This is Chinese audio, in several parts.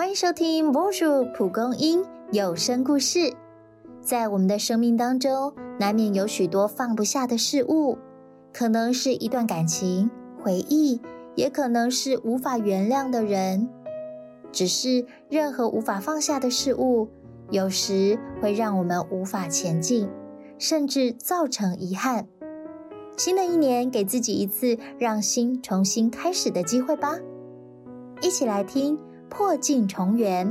欢迎收听博主蒲公英有声故事。在我们的生命当中，难免有许多放不下的事物，可能是一段感情、回忆，也可能是无法原谅的人。只是任何无法放下的事物，有时会让我们无法前进，甚至造成遗憾。新的一年，给自己一次让心重新开始的机会吧。一起来听《破镜重圆》。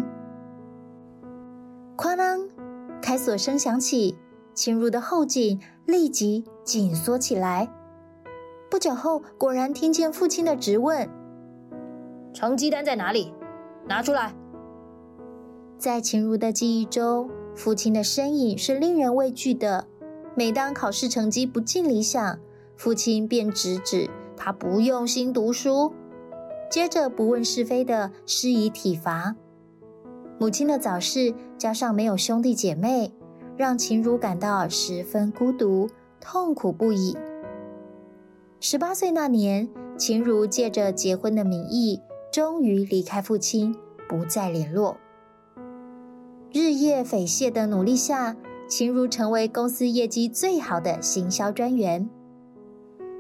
哐啷，开锁声响起，侵入的后颈立即紧缩起来。不久后，果然听见父亲的质问：“成绩单在哪里？拿出来！”在秦如的记忆中，父亲的身影是令人畏惧的。每当考试成绩不尽理想，父亲便直指他不用心读书，接着不问是非的施以体罚。母亲的早逝加上没有兄弟姐妹，让秦如感到十分孤独、痛苦不已。十八岁那年，秦如借着结婚的名义，终于离开父亲，不再联络。日夜匪懈的努力下，秦如成为公司业绩最好的行销专员。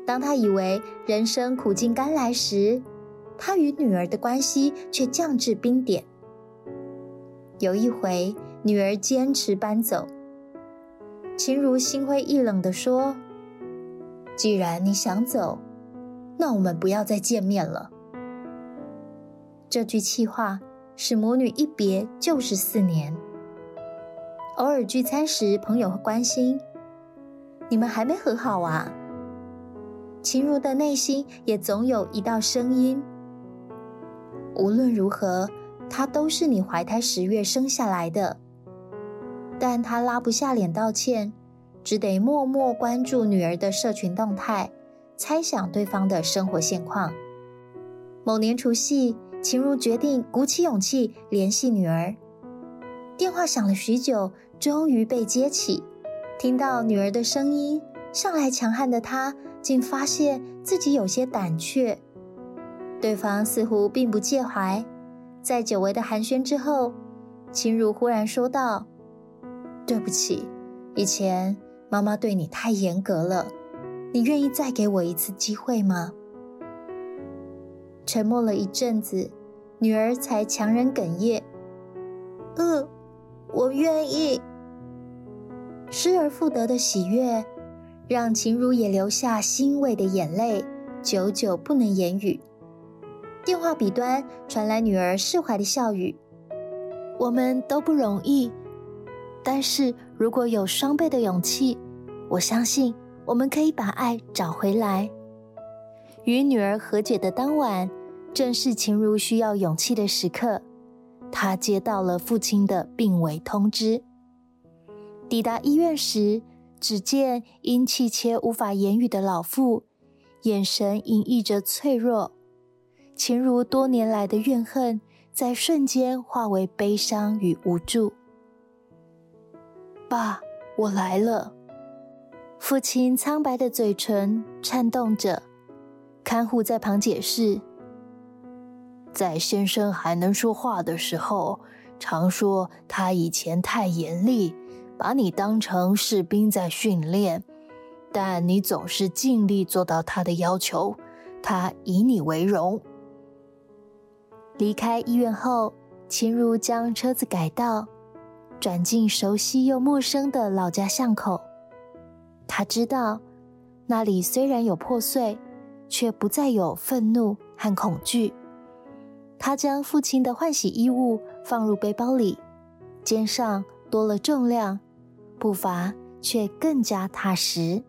当他以为人生苦尽甘来时，他与女儿的关系却降至冰点。有一回，女儿坚持搬走，秦如心灰意冷地说：“既然你想走，那我们不要再见面了。”这句气话使母女一别就是四年。偶尔聚餐时，朋友会关心：“你们还没和好啊？”秦如的内心也总有一道声音：无论如何，他都是你怀胎十月生下来的。但他拉不下脸道歉，只得默默关注女儿的社群动态，猜想对方的生活现况。某年除夕，秦如决定鼓起勇气联系女儿。电话响了许久，终于被接起，听到女儿的声音，向来强悍的她。竟发现自己有些胆怯，对方似乎并不介怀。在久违的寒暄之后，秦如忽然说道：“对不起，以前妈妈对你太严格了，你愿意再给我一次机会吗？”沉默了一阵子，女儿才强忍哽咽：“嗯，我愿意。”失而复得的喜悦。让秦如也流下欣慰的眼泪，久久不能言语。电话彼端传来女儿释怀的笑语：“我们都不容易，但是如果有双倍的勇气，我相信我们可以把爱找回来。”与女儿和解的当晚，正是秦如需要勇气的时刻。她接到了父亲的病危通知。抵达医院时。只见因气切无法言语的老妇，眼神隐溢着脆弱。秦如多年来的怨恨，在瞬间化为悲伤与无助。爸，我来了。父亲苍白的嘴唇颤动着，看护在旁解释：在先生还能说话的时候，常说他以前太严厉。把你当成士兵在训练，但你总是尽力做到他的要求，他以你为荣。离开医院后，秦如将车子改道，转进熟悉又陌生的老家巷口。他知道，那里虽然有破碎，却不再有愤怒和恐惧。他将父亲的换洗衣物放入背包里，肩上多了重量。步伐却更加踏实。